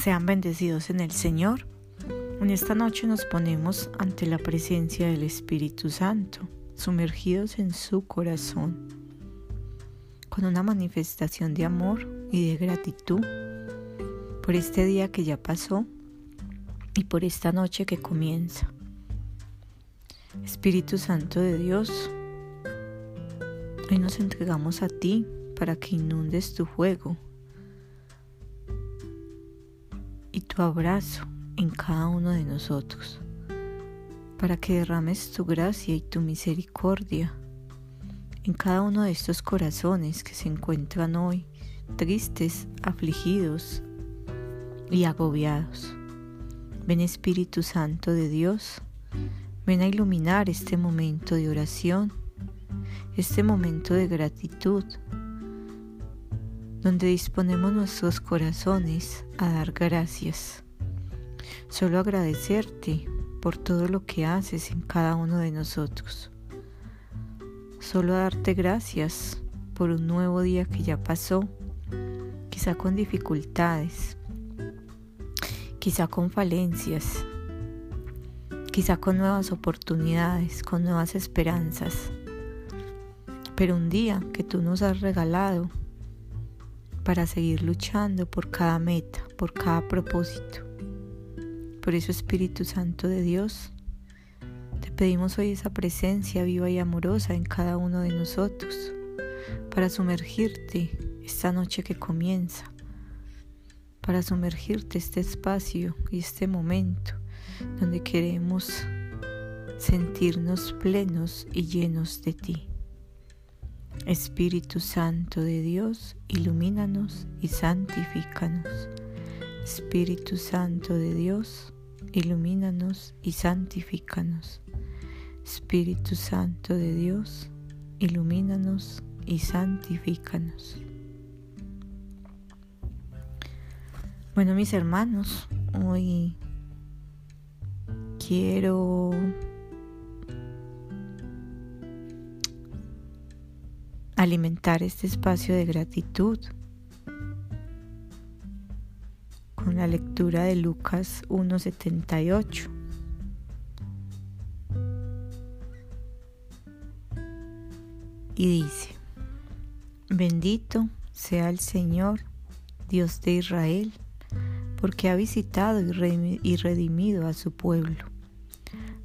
Sean bendecidos en el Señor. En esta noche nos ponemos ante la presencia del Espíritu Santo, sumergidos en su corazón, con una manifestación de amor y de gratitud por este día que ya pasó y por esta noche que comienza. Espíritu Santo de Dios, hoy nos entregamos a ti para que inundes tu fuego tu abrazo en cada uno de nosotros, para que derrames tu gracia y tu misericordia en cada uno de estos corazones que se encuentran hoy tristes, afligidos y agobiados. Ven Espíritu Santo de Dios, ven a iluminar este momento de oración, este momento de gratitud, donde disponemos nuestros corazones a dar gracias. Solo agradecerte por todo lo que haces en cada uno de nosotros. Solo darte gracias por un nuevo día que ya pasó, quizá con dificultades, quizá con falencias, quizá con nuevas oportunidades, con nuevas esperanzas, pero un día que tú nos has regalado para seguir luchando por cada meta, por cada propósito. Por eso Espíritu Santo de Dios, te pedimos hoy esa presencia viva y amorosa en cada uno de nosotros, para sumergirte esta noche que comienza, para sumergirte este espacio y este momento donde queremos sentirnos plenos y llenos de ti. Espíritu Santo de Dios, ilumínanos y santifícanos. Espíritu Santo de Dios, ilumínanos y santifícanos. Espíritu Santo de Dios, ilumínanos y santifícanos. Bueno, mis hermanos, hoy quiero alimentar este espacio de gratitud con la lectura de Lucas 1.78. Y dice, bendito sea el Señor, Dios de Israel, porque ha visitado y redimido a su pueblo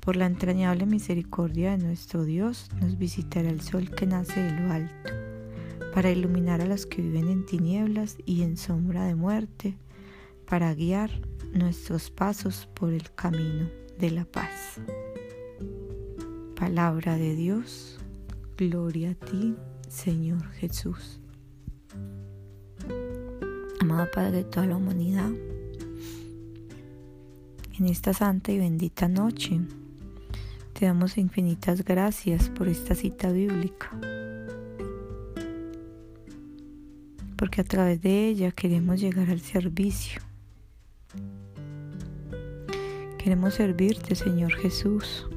Por la entrañable misericordia de nuestro Dios nos visitará el sol que nace de lo alto, para iluminar a los que viven en tinieblas y en sombra de muerte, para guiar nuestros pasos por el camino de la paz. Palabra de Dios, gloria a ti, Señor Jesús. Amado Padre de toda la humanidad, en esta santa y bendita noche, te damos infinitas gracias por esta cita bíblica, porque a través de ella queremos llegar al servicio. Queremos servirte, Señor Jesús.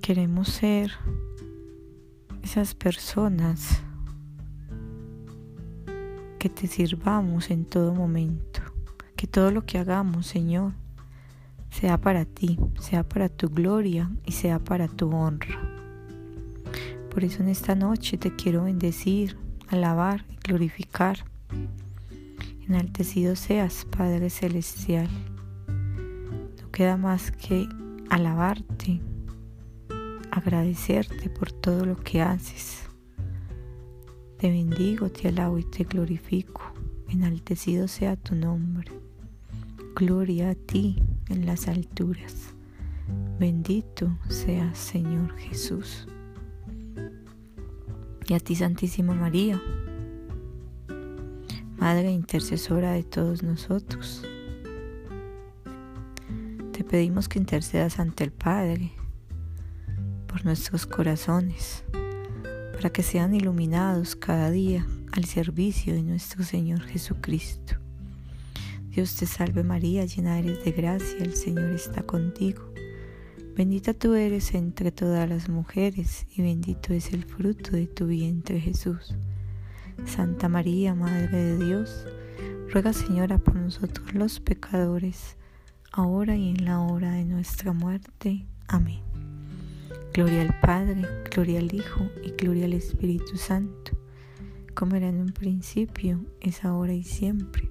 Queremos ser esas personas que te sirvamos en todo momento, que todo lo que hagamos, Señor, sea para ti, sea para tu gloria y sea para tu honra. Por eso en esta noche te quiero bendecir, alabar y glorificar. Enaltecido seas, Padre Celestial. No queda más que alabarte, agradecerte por todo lo que haces. Te bendigo, te alabo y te glorifico. Enaltecido sea tu nombre. Gloria a ti en las alturas. Bendito seas, Señor Jesús. Y a ti, Santísima María, Madre intercesora de todos nosotros. Te pedimos que intercedas ante el Padre por nuestros corazones, para que sean iluminados cada día al servicio de nuestro Señor Jesucristo. Dios te salve María, llena eres de gracia, el Señor está contigo. Bendita tú eres entre todas las mujeres y bendito es el fruto de tu vientre Jesús. Santa María, Madre de Dios, ruega Señora por nosotros los pecadores, ahora y en la hora de nuestra muerte. Amén. Gloria al Padre, gloria al Hijo y gloria al Espíritu Santo, como era en un principio, es ahora y siempre,